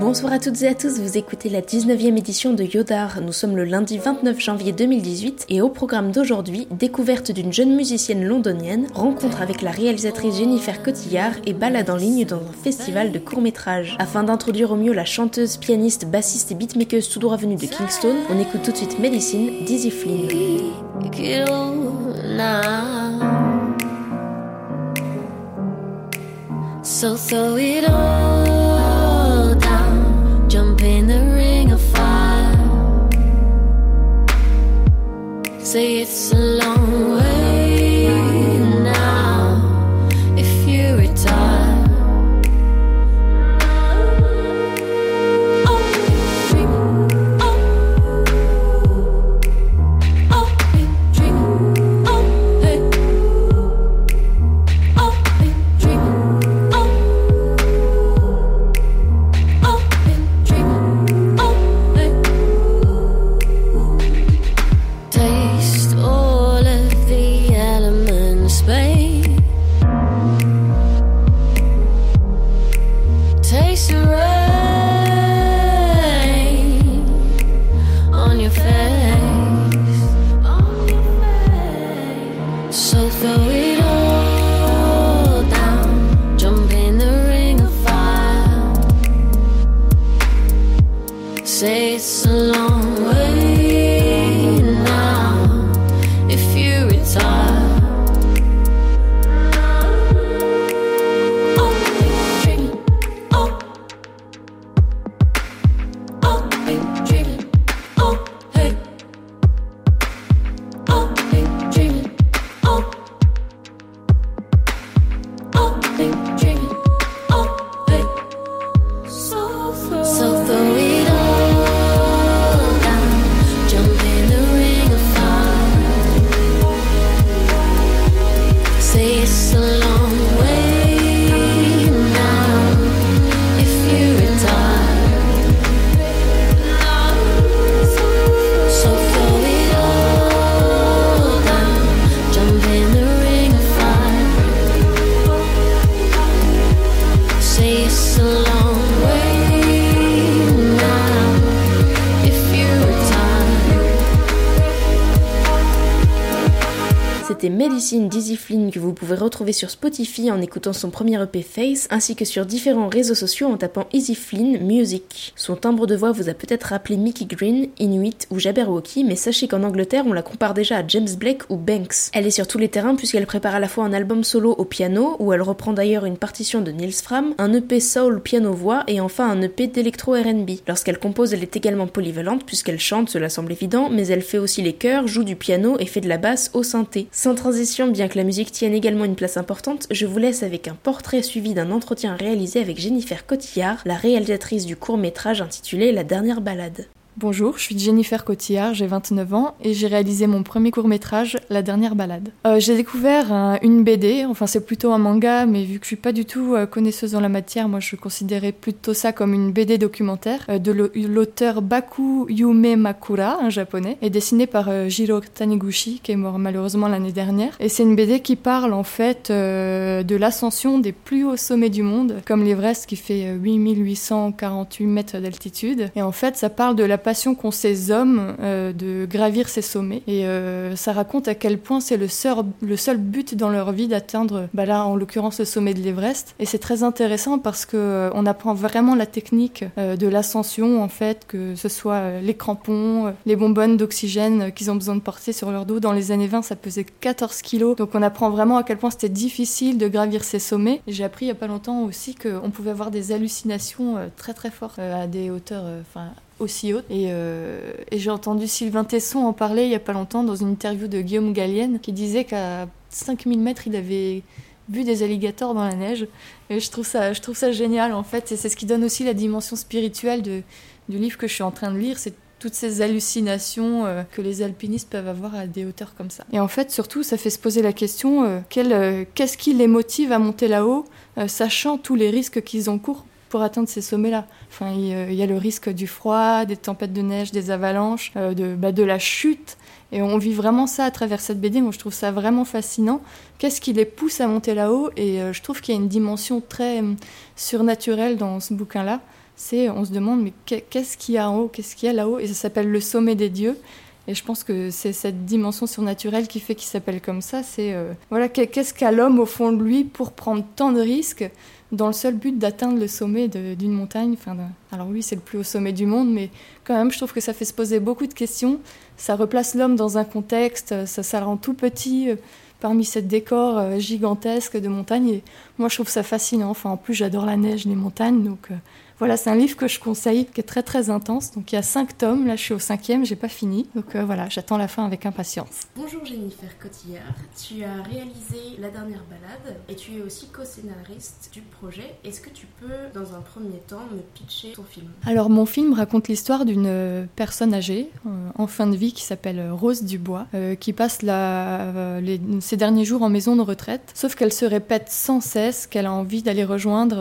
Bonsoir à toutes et à tous, vous écoutez la 19e édition de Yodar. Nous sommes le lundi 29 janvier 2018 et au programme d'aujourd'hui, découverte d'une jeune musicienne londonienne, rencontre avec la réalisatrice Jennifer Cotillard et balade en ligne dans un festival de courts-métrages. Afin d'introduire au mieux la chanteuse, pianiste, bassiste et beatmaker tout droit venue de Kingston, on écoute tout de suite Medicine Dizzy Flynn. Say it's a long Medicine Dizzy Flynn que vous pouvez retrouver sur Spotify en écoutant son premier EP Face, ainsi que sur différents réseaux sociaux en tapant Easy Flynn Music. Son timbre de voix vous a peut-être rappelé Mickey Green, Inuit ou Jabberwocky, mais sachez qu'en Angleterre on la compare déjà à James Blake ou Banks. Elle est sur tous les terrains puisqu'elle prépare à la fois un album solo au piano, où elle reprend d'ailleurs une partition de Nils Fram, un EP soul piano-voix et enfin un EP d'électro R&B. Lorsqu'elle compose, elle est également polyvalente puisqu'elle chante, cela semble évident, mais elle fait aussi les chœurs, joue du piano et fait de la basse au synthé. Sans transition, bien que la musique tienne également une place importante, je vous laisse avec un portrait suivi d'un entretien réalisé avec Jennifer Cotillard, la réalisatrice du court-métrage intitulé La dernière balade. Bonjour, je suis Jennifer Cotillard, j'ai 29 ans et j'ai réalisé mon premier court métrage, La dernière balade. Euh, j'ai découvert un- une BD, enfin c'est plutôt un manga, mais vu que je suis pas du tout euh, connaisseuse dans la matière, moi je considérais plutôt ça comme une BD documentaire euh, de l'au- l'auteur Baku Yume Makura, un japonais, et dessinée par euh, Jiro Taniguchi, qui est mort malheureusement l'année dernière. Et c'est une BD qui parle en fait euh, de l'ascension des plus hauts sommets du monde, comme l'Everest qui fait euh, 8848 mètres d'altitude. Et en fait, ça parle de la passion qu'ont ces hommes euh, de gravir ces sommets. Et euh, ça raconte à quel point c'est le seul, le seul but dans leur vie d'atteindre, bah là en l'occurrence, le sommet de l'Everest. Et c'est très intéressant parce que euh, on apprend vraiment la technique de l'ascension, en fait, que ce soit les crampons, les bonbonnes d'oxygène qu'ils ont besoin de porter sur leur dos. Dans les années 20, ça pesait 14 kilos. Donc on apprend vraiment à quel point c'était difficile de gravir ces sommets. Et J'ai appris il y a pas longtemps aussi qu'on pouvait avoir des hallucinations très très fortes à des hauteurs, enfin aussi hautes. Et, euh, et j'ai entendu Sylvain Tesson en parler il y a pas longtemps dans une interview de Guillaume Gallienne qui disait qu'à 5000 mètres, il avait vu des alligators dans la neige. Et je trouve ça, je trouve ça génial en fait. Et c'est ce qui donne aussi la dimension spirituelle du livre que je suis en train de lire. C'est toutes ces hallucinations euh, que les alpinistes peuvent avoir à des hauteurs comme ça. Et en fait, surtout, ça fait se poser la question euh, qu'est-ce qui les motive à monter là-haut, sachant tous les risques qu'ils encourent? Pour atteindre ces sommets-là. Enfin, il, euh, il y a le risque du froid, des tempêtes de neige, des avalanches, euh, de, bah, de la chute. Et on vit vraiment ça à travers cette BD. Moi, je trouve ça vraiment fascinant. Qu'est-ce qui les pousse à monter là-haut? Et euh, je trouve qu'il y a une dimension très hum, surnaturelle dans ce bouquin-là. c'est on se demande mais qu'est-ce qu'il y a en haut, qu'est-ce qu'il y a là-haut, et ça s'appelle le sommet des dieux. Et je pense que c'est cette dimension surnaturelle qui fait qu'il s'appelle comme ça. C'est voilà, qu'est-ce qu'a l'homme au fond de lui pour prendre tant de risques? Dans le seul but d'atteindre le sommet d'une montagne. Alors oui, c'est le plus haut sommet du monde, mais quand même, je trouve que ça fait se poser beaucoup de questions. Ça replace l'homme dans un contexte, ça, ça rend tout petit. Euh, parmi ces décors euh, gigantesques de montagne. Et moi, je trouve ça fascinant. Enfin, en plus, j'adore la neige, les montagnes. Donc, voilà, c'est un livre que je conseille, qui est très très intense. Donc il y a cinq tomes, là je suis au cinquième, j'ai pas fini. Donc euh, voilà, j'attends la fin avec impatience. Bonjour Jennifer Cotillard, tu as réalisé La dernière balade et tu es aussi co-scénariste du projet. Est-ce que tu peux, dans un premier temps, me pitcher ton film? Alors mon film raconte l'histoire d'une euh, personne âgée, euh, en fin de vie, qui s'appelle Rose Dubois, qui passe la, ses derniers jours en maison de retraite, sauf qu'elle se répète sans cesse qu'elle a envie d'aller rejoindre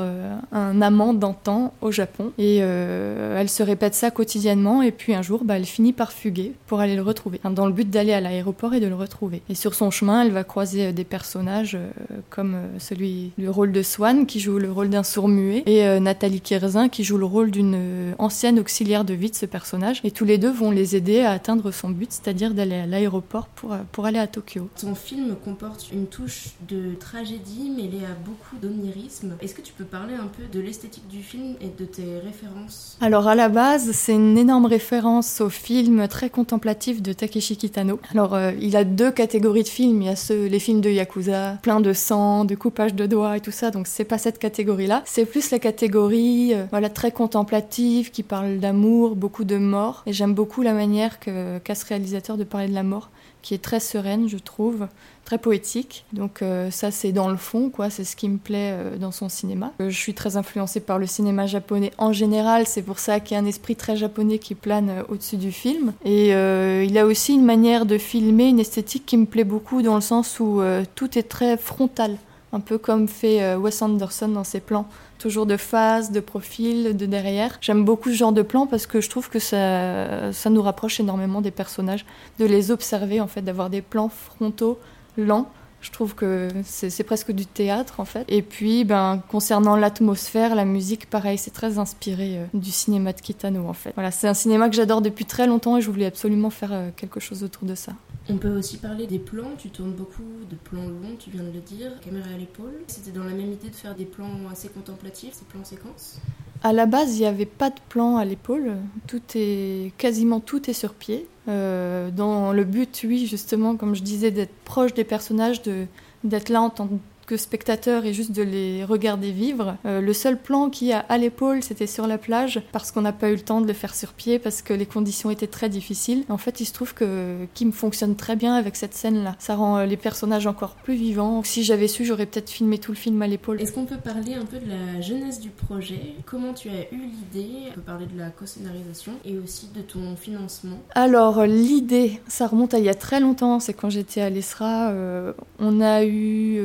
un amant d'antan au Japon. Et euh, elle se répète ça quotidiennement. Et puis un jour, bah, elle finit par fuguer pour aller le retrouver, dans le but d'aller à l'aéroport et de le retrouver. Et sur son chemin, elle va croiser euh, des personnages euh, comme celui, le rôle de Swan, qui joue le rôle d'un sourd-muet, et Nathalie Kierzin, qui joue le rôle d'une ancienne auxiliaire de vie de ce personnage. Et tous les deux vont les aider à atteindre son but, c'est-à-dire d'aller à l'aéroport pour, pour aller à Tokyo. Ton film comporte une touche de tragédie mêlée à beaucoup d'onirisme. Est-ce que tu peux parler un peu de l'esthétique du film et de tes références Alors à la base, c'est une énorme référence au film très contemplatif de Takeshi Kitano. Alors euh, il a deux catégories de films, il y a ceux, les films de Yakuza, plein de sang, de coupage de doigts et tout ça, donc c'est pas cette catégorie-là. C'est plus la catégorie euh, voilà, très contemplative qui parle d'amour, beaucoup de mort. Et j'aime beaucoup la manière qu'a ce réalisateur de parler de la mort qui est très sereine, je trouve, très poétique. Donc euh, ça, c'est dans le fond, quoi. C'est ce qui me plaît euh, dans son cinéma. Euh, je suis très influencée par le cinéma japonais en général. C'est pour ça qu'il y a un esprit très japonais qui plane au-dessus du film. Et il a aussi une manière de filmer, une esthétique qui me plaît beaucoup dans le sens où tout est très frontal, un peu comme fait Wes Anderson dans ses plans toujours de face, de profil, de derrière. J'aime beaucoup ce genre de plan parce que je trouve que ça, ça nous rapproche énormément des personnages, de les observer en fait, d'avoir des plans frontaux, lents. Je trouve que c'est presque du théâtre en fait. Et puis, ben, concernant l'atmosphère, la musique, pareil, c'est très inspiré euh, du cinéma de Kitano en fait. Voilà, c'est un cinéma que j'adore depuis très longtemps et je voulais absolument faire euh, quelque chose autour de ça. On peut aussi parler des plans. Tu tournes beaucoup de plans longs, tu viens de le dire, caméra à l'épaule. C'était dans la même idée de faire des plans assez contemplatifs, ces plans séquences À la base, il n'y avait pas de plan à l'épaule. Tout est quasiment tout est sur pied. Euh, dans le but, oui, justement, comme je disais, d'être proche des personnages, de d'être là en tant que spectateur et juste de les regarder vivre. Euh, le seul plan qui a à l'épaule, c'était sur la plage, parce qu'on n'a pas eu le temps de le faire sur pied, parce que les conditions étaient très difficiles. En fait, il se trouve que Kim fonctionne très bien avec cette scène-là. Ça rend euh, les personnages encore plus vivants. Si j'avais su, j'aurais peut-être filmé tout le film à l'épaule. Est-ce qu'on peut parler un peu de la genèse du projet? Comment tu as eu l'idée? On peut parler de la co-scénarisation et aussi de ton financement. Alors, l'idée, ça remonte à il y a très longtemps. C'est quand j'étais à l'ESRA. Euh, on a eu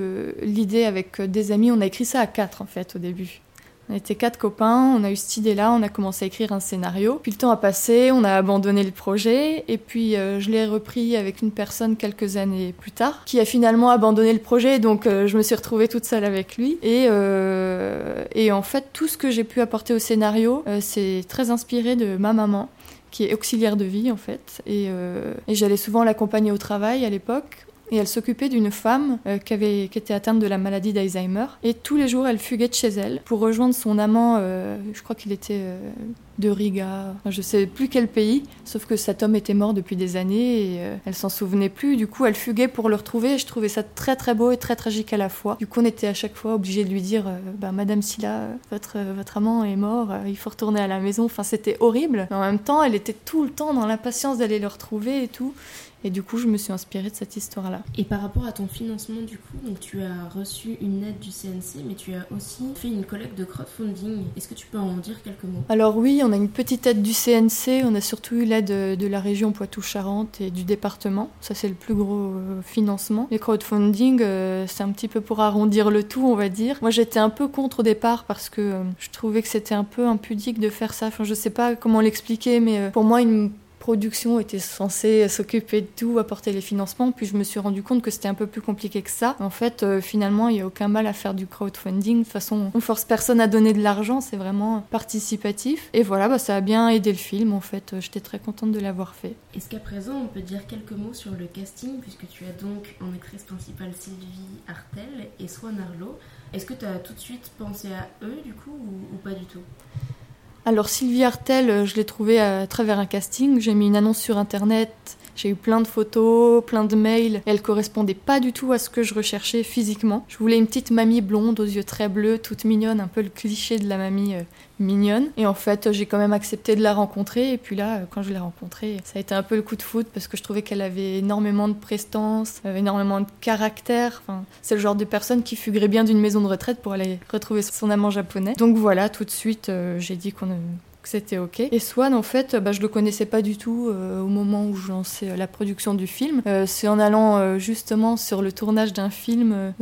l'idée avec euh, des amis. On a écrit ça à quatre en fait au début. On était quatre copains, on a eu cette idée-là, on a commencé à écrire un scénario. Puis le temps a passé, on a abandonné le projet, et puis euh, je l'ai repris avec une personne quelques années plus tard, qui a finalement abandonné le projet, donc euh, je me suis retrouvée toute seule avec lui. Et, en fait, tout ce que j'ai pu apporter au scénario, c'est très inspiré de ma maman qui est auxiliaire de vie en fait. Et j'allais souvent l'accompagner au travail à l'époque et elle s'occupait d'une femme euh, qui, avait, qui était atteinte de la maladie d'Alzheimer. Et tous les jours, elle fuguait de chez elle pour rejoindre son amant, euh, je crois qu'il était euh, de Riga, je sais plus quel pays, sauf que cet homme était mort depuis des années et elle s'en souvenait plus. Du coup, elle fuguait pour le retrouver et je trouvais ça très très beau et très tragique à la fois. Du coup, on était à chaque fois obligé de lui dire bah, Madame Silla, votre, votre amant est mort, il faut retourner à la maison. Enfin, c'était horrible. En même temps, elle était tout le temps dans l'impatience d'aller le retrouver et tout. Et du coup, je me suis inspirée de cette histoire-là. Et par rapport à ton financement, du coup, donc tu as reçu une aide du CNC, mais tu as aussi fait une collecte de crowdfunding. Est-ce que tu peux en dire quelques mots? Alors oui, on a une petite aide du CNC, on a surtout eu l'aide de la région Poitou-Charentes et du département. Ça, c'est le plus gros euh, financement. Les crowdfunding, euh, c'est un petit peu pour arrondir le tout, on va dire. Moi, j'étais un peu contre au départ parce que euh, je trouvais que c'était un peu impudique de faire ça. Enfin, je sais pas comment l'expliquer, mais pour moi, une production était censée s'occuper de tout, apporter les financements. Puis je me suis rendu compte que c'était un peu plus compliqué que ça. En fait, euh, finalement, il n'y a aucun mal à faire du crowdfunding. De toute façon, on force personne à donner de l'argent, c'est vraiment participatif. Et voilà, bah, ça a bien aidé le film. En fait, j'étais très contente de l'avoir fait. Est-ce qu'à présent, on peut dire quelques mots sur le casting, puisque tu as donc en actrice principale Sylvie Artel et Swan Arlo. Est-ce que tu as tout de suite pensé à eux, du coup, ou pas du tout? Alors Sylvie Artel, euh, je l'ai trouvée à travers un casting. J'ai mis une annonce sur internet j'ai eu plein de photos, plein de mails. Elle correspondait pas du tout à ce que je recherchais physiquement. Je voulais une petite mamie blonde aux yeux très bleus, toute mignonne, un peu le cliché de la mamie euh, mignonne. Et en fait, j'ai quand même accepté de la rencontrer. Et puis là, euh, quand je l'ai rencontrée, ça a été un peu le coup de foot parce que je trouvais qu'elle avait énormément de prestance, euh, énormément de caractère. Enfin, c'est le genre de personne qui fuguerait bien d'une maison de retraite pour aller retrouver son amant japonais. Donc voilà, tout de suite, j'ai dit qu'on que c'était ok. Et Swan, en fait, bah, je le connaissais pas du tout euh, au moment où je lançais euh, la production du film. Euh, c'est en allant justement sur le tournage d'un film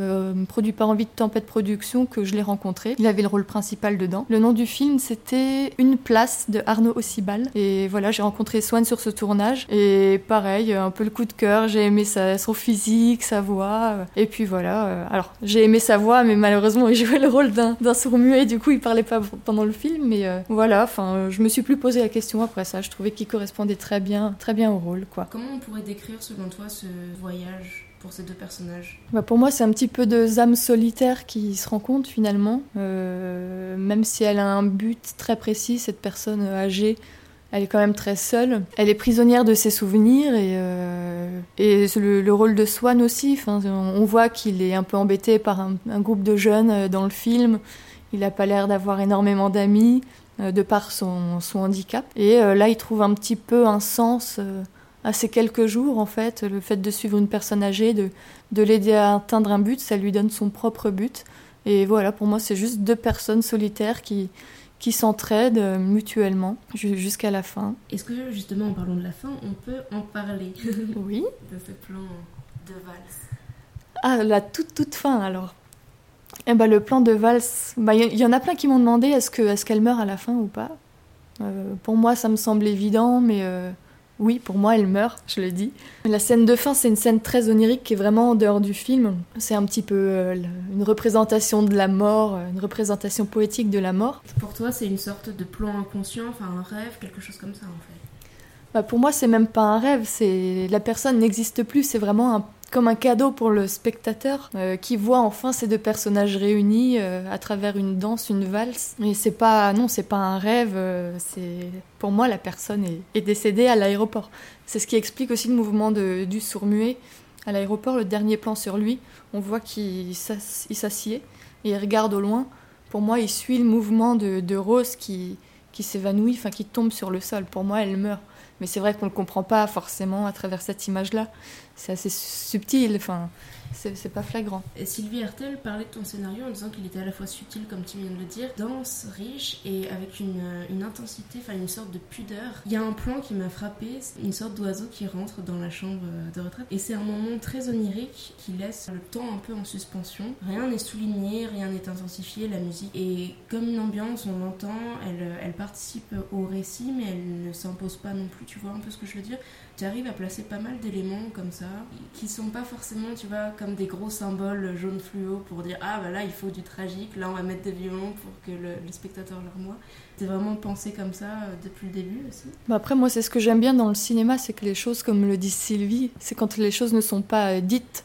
produit par Envie de Tempête Production que je l'ai rencontré. Il avait le rôle principal dedans. Le nom du film, c'était Une place de Arnaud Ossibal. Et voilà, j'ai rencontré Swan sur ce tournage. Et pareil, un peu le coup de cœur. J'ai aimé sa, son physique, sa voix. Et puis voilà. alors, j'ai aimé sa voix, mais malheureusement, il jouait le rôle d'un sourd-muet. Du coup, il parlait pas pendant le film. Mais voilà, enfin euh, je me suis plus posé la question après ça. Je trouvais qu'il correspondait très bien, très bien au rôle, quoi. Comment on pourrait décrire, selon toi, ce voyage pour ces deux personnages? Bah Pour moi, c'est un petit peu deux âmes solitaires qui se rencontrent finalement. Euh, même si elle a un but très précis, cette personne âgée, elle est quand même très seule. Elle est prisonnière de ses souvenirs et, euh, et le, rôle de Swan aussi. Enfin, on voit qu'il est un peu embêté par un, un, groupe de jeunes dans le film. Il n'a pas l'air d'avoir énormément d'amis. Euh, de par son, handicap. Et euh, là, il trouve un petit peu un sens euh, à ces quelques jours, en fait. Le fait de suivre une personne âgée, de, de l'aider à atteindre un but, ça lui donne son propre but. Et voilà, pour moi, c'est juste deux personnes solitaires qui, qui s'entraident mutuellement jusqu'à la fin. Est-ce que justement en parlant de la fin, on peut en parler? Oui. de ce plan de valse Ah, la toute toute fin alors. Eh ben, le plan de valse, il bah, y, en a plein qui m'ont demandé est-ce qu'elle est qu'elle meurt à la fin ou pas? Euh, pour moi, ça me semble évident, mais euh, oui, pour moi, elle meurt, je le dis. La scène de fin, c'est une scène très onirique qui est vraiment en dehors du film. C'est un petit peu euh, une représentation de la mort, une représentation poétique de la mort. Pour toi, c'est une sorte de plan inconscient, enfin un rêve, quelque chose comme ça en fait? Bah, pour moi, c'est même pas un rêve, c'est la personne n'existe plus, c'est vraiment un comme un cadeau pour le spectateur euh, qui voit enfin ces deux personnages réunis euh, à travers une danse, une valse. Et c'est pas non, c'est pas un rêve. Euh, c'est pour moi la personne est, décédée à l'aéroport. C'est ce qui explique aussi le mouvement de, du sourd-muet à l'aéroport. Le dernier plan sur lui, on voit qu'il s'assied et il regarde au loin. Pour moi, il suit le mouvement de, de Rose qui qui s'évanouit, enfin qui tombe sur le sol. Pour moi, elle meurt. Mais c'est vrai qu'on ne le comprend pas forcément à travers cette image-là. C'est assez subtil. Enfin, c'est pas flagrant. Sylvie Hertel parlait de ton scénario en disant qu'il était à la fois subtil, comme tu viens de le dire, dense, riche et avec une, une intensité, enfin une sorte de pudeur. Il y a un plan qui m'a frappé, une sorte d'oiseau qui rentre dans la chambre de retraite. Et c'est un moment très onirique qui laisse le temps un peu en suspension. Rien n'est souligné, rien n'est intensifié, la musique. Et comme une ambiance, on l'entend, elle, elle participe au récit, mais elle ne s'impose pas non plus. Tu vois un peu ce que je veux dire Tu arrives à placer pas mal d'éléments comme ça, qui sont pas forcément, tu vois, comme des gros symboles jaune fluo pour dire ah bah là il faut du tragique, là on va mettre des violons pour que le, spectateur le remoie. C'est vraiment pensé comme ça euh, depuis le début aussi. Bah après moi c'est ce que j'aime bien dans le cinéma, c'est que les choses comme le dit Sylvie, c'est quand les choses ne sont pas euh, dites,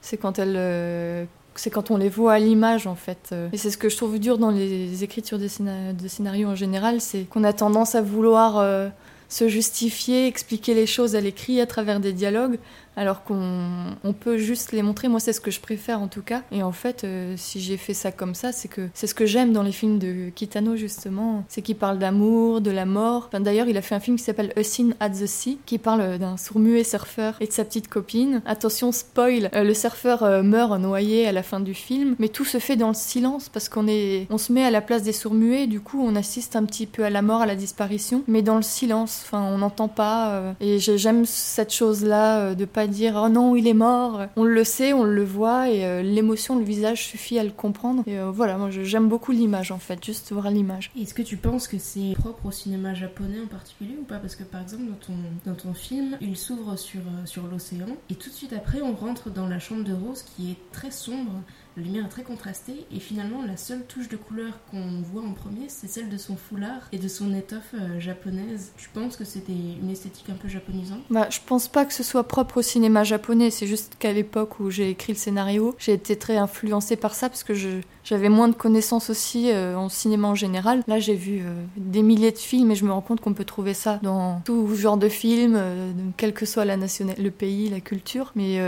c'est quand elles euh, c'est quand on les voit à l'image en fait. Et c'est ce que je trouve dur dans les écritures de, scénarios en général, c'est qu'on a tendance à vouloir se justifier, expliquer les choses à l'écrit à travers des dialogues, alors qu'on peut juste les montrer. Moi, c'est ce que je préfère en tout cas. Et en fait, euh, si j'ai fait ça comme ça, c'est que c'est ce que j'aime dans les films de Kitano justement, c'est qu'il parle d'amour, de la mort. D'ailleurs, il a fait un film qui s'appelle A Scene at the Sea, qui parle d'un sourd-muet surfeur et de sa petite copine. Attention, spoil, euh, le surfeur euh, meurt noyé à la fin du film, mais tout se fait dans le silence parce qu'on est, on se met à la place des sourds-muets. Du coup, on assiste un petit peu à la mort, à la disparition, mais dans le silence. silence, enfin on n'entend pas. et j'aime cette chose-là de pas dire oh non il est mort. On le sait, on le voit et l'émotion, le visage suffit à le comprendre. Et voilà, moi j'aime beaucoup l'image en fait, juste voir l'image. Est-ce que tu penses que c'est propre au cinéma japonais en particulier ou pas? Parce que par exemple dans ton, dans ton film, il s'ouvre sur, sur l'océan et tout de suite après on rentre dans la chambre de Rose qui est très sombre la lumière est très contrastée et finalement la seule touche de couleur qu'on voit en premier c'est celle de son foulard et de son étoffe euh, japonaise. Tu penses que c'était une esthétique un peu japonisante? Bah je pense pas que ce soit propre au cinéma japonais, c'est juste qu'à l'époque où j'ai écrit le scénario, j'ai été très influencée par ça parce que j'avais moins de connaissances aussi euh, en cinéma en général. Là j'ai vu euh, des milliers de films et je me rends compte qu'on peut trouver ça dans tout genre de films, quel que soit la nationalité, le pays, la culture. Mais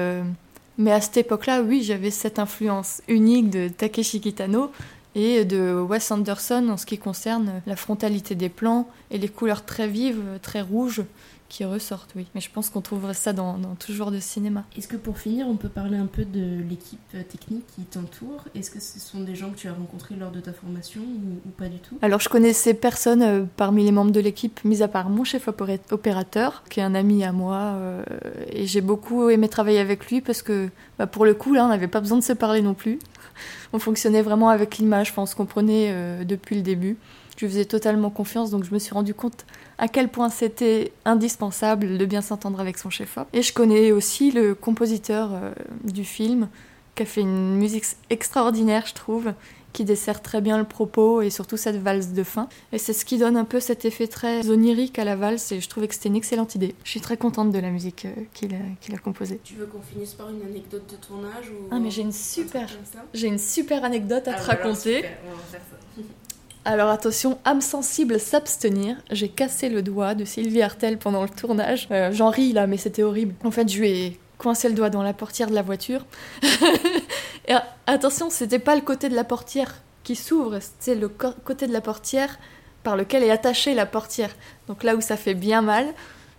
mais à cette époque-là, oui, j'avais cette influence unique de Takeshi Kitano et de Wes Anderson en ce qui concerne la frontalité des plans et les couleurs très vives, très rouges qui ressortent, oui. Mais je pense qu'on trouverait ça dans, tout genre de cinéma. Est-ce que pour finir, on peut parler un peu de l'équipe euh, technique qui t'entoure? Est-ce que ce sont des gens que tu as rencontrés lors de ta formation ou, pas du tout? Alors je connaissais personne euh, parmi les membres de l'équipe, mis à part mon chef opérateur, qui est un ami à moi, euh, et j'ai beaucoup aimé travailler avec lui parce que bah, pour le coup, là, on n'avait pas besoin de se parler non plus. On fonctionnait vraiment avec l'image, on se comprenait depuis le début. Je lui faisais totalement confiance, donc je me suis rendu compte à quel point c'était indispensable de bien s'entendre avec son chef-op. Et je connais aussi le compositeur euh, du film, qui a fait une musique extraordinaire, je trouve, qui dessert très bien le propos et surtout cette valse de fin. Et c'est ce qui donne un peu cet effet très onirique à la valse et je trouvais que c'était une excellente idée. Je suis très contente de la musique euh, qu'il a, composée. Tu veux qu'on finisse par une anecdote de tournage ou... Ah mais j'ai une super, j'ai une super anecdote à ah, te bah raconter. On va faire ça. Alors attention, âme sensible, s'abstenir. J'ai cassé le doigt de Sylvie Artel pendant le tournage. Euh, j'en ris là, mais c'était horrible. En fait, je lui ai coincé le doigt dans la portière de la voiture. Et attention, c'était pas le côté de la portière qui s'ouvre, c'était le côté de la portière par lequel est attachée la portière. Donc là où ça fait bien mal.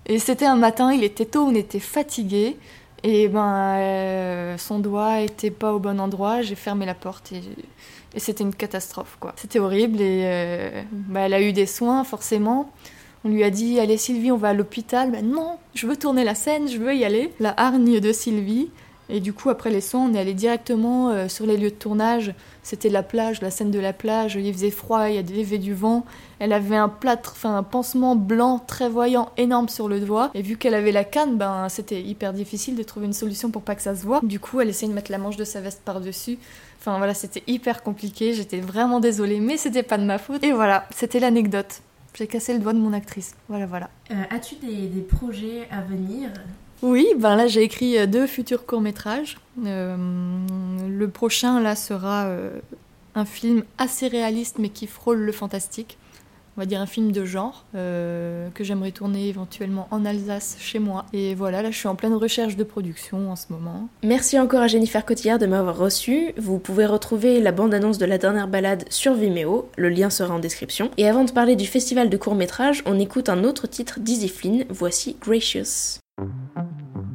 Et c'était un matin, il était tôt, on était fatigué. Et ben, euh, son doigt était pas au bon endroit. J'ai fermé la porte et c'était une catastrophe, quoi. C'était horrible et euh, bah, elle a eu des soins, forcément. On lui a dit Allez, Sylvie, on va à l'hôpital. Ben non, je veux tourner la scène, je veux y aller. La hargne de Sylvie. Et du coup, après les soins, on est allé directement euh, sur les lieux de tournage. C'était la plage, la scène de la plage. Il faisait froid, il y avait du vent. Elle avait un plâtre, enfin un pansement blanc très voyant énorme sur le doigt. Et vu qu'elle avait la canne, ben c'était hyper difficile de trouver une solution pour pas que ça se voit. Du coup, elle essayait de mettre la manche de sa veste par-dessus. Enfin voilà, c'était hyper compliqué. J'étais vraiment désolée, mais c'était pas de ma faute. Et voilà, c'était l'anecdote. J'ai cassé le doigt de mon actrice. Voilà, voilà. Euh, as-tu des projets à venir? Oui, ben là j'ai écrit euh, deux futurs courts-métrages. Euh, le prochain là sera euh, un film assez réaliste mais qui frôle le fantastique. On va dire un film de genre que j'aimerais tourner éventuellement en Alsace chez moi. Et voilà, là je suis en pleine recherche de production en ce moment. Merci encore à Jennifer Cotillard de m'avoir reçu. Vous pouvez retrouver la bande-annonce de la dernière balade sur Vimeo, le lien sera en description. Et avant de parler du festival de courts-métrages, on écoute un autre titre d'Easy Flynn, voici Gracious. Thank you.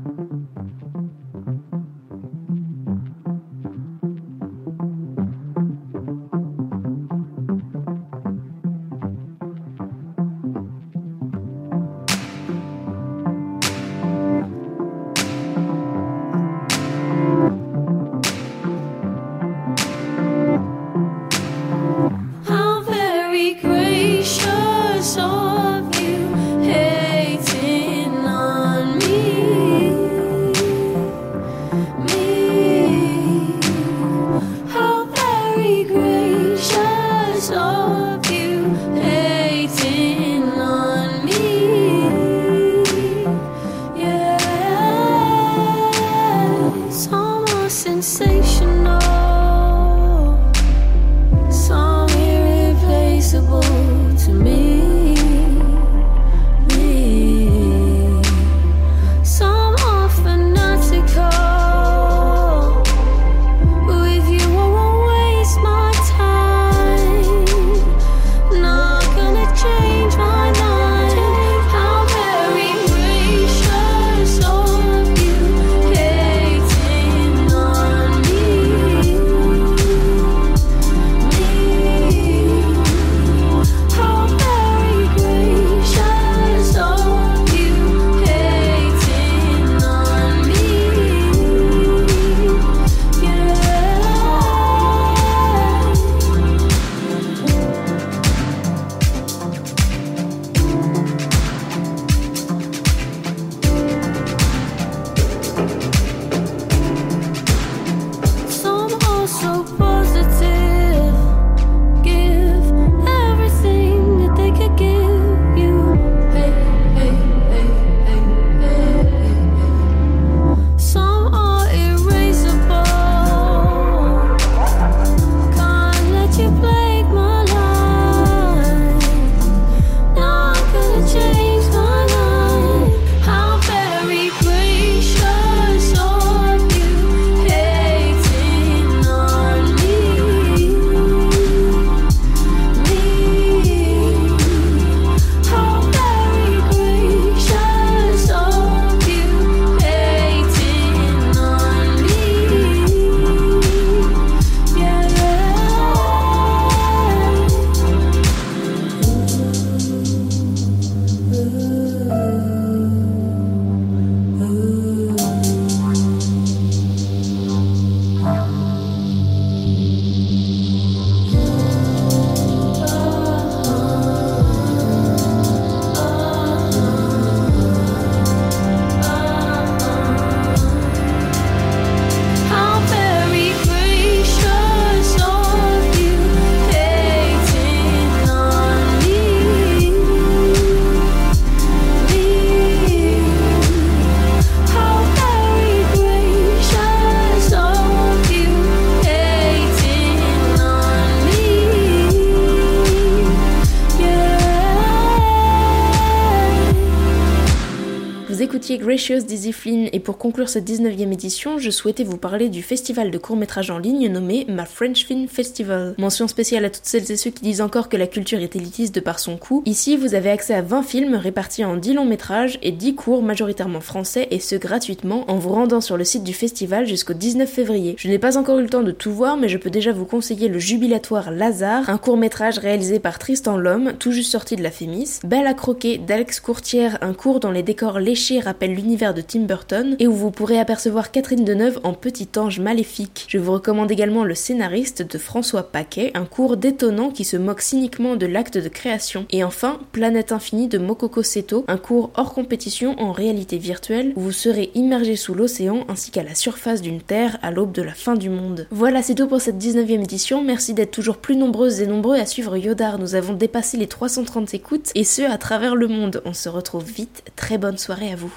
Gracious Dizzy Flynn et pour conclure cette 19e édition, je souhaitais vous parler du festival de court-métrage en ligne nommé Ma French Film Festival. Mention spéciale à toutes celles et ceux qui disent encore que la culture est élitiste de par son coût. Ici, vous avez accès à 20 films répartis en 10 longs métrages et 10 cours majoritairement français et ce gratuitement en vous rendant sur le site du festival jusqu'au 19 février. Je n'ai pas encore eu le temps de tout voir mais je peux déjà vous conseiller le jubilatoire Lazare, un court-métrage réalisé par Tristan Lhomme, tout juste sorti de la Fémis, Belle à croquer d'Alex Courtière, un cours dont les décors léchés rappellent de Tim Burton et où vous pourrez apercevoir Catherine Deneuve en petit ange maléfique. Je vous recommande également le scénariste de François Paquet, un cours détonnant qui se moque cyniquement de l'acte de création. Et enfin, Planète Infinie de Mokoko Seto, un cours hors compétition en réalité virtuelle où vous serez immergé sous l'océan ainsi qu'à la surface d'une terre à l'aube de la fin du monde. Voilà, c'est tout pour cette 19e édition. Merci d'être toujours plus nombreuses et nombreux à suivre Yodar. Nous avons dépassé les 330 écoutes et ce à travers le monde. On se retrouve vite. Très bonne soirée à vous.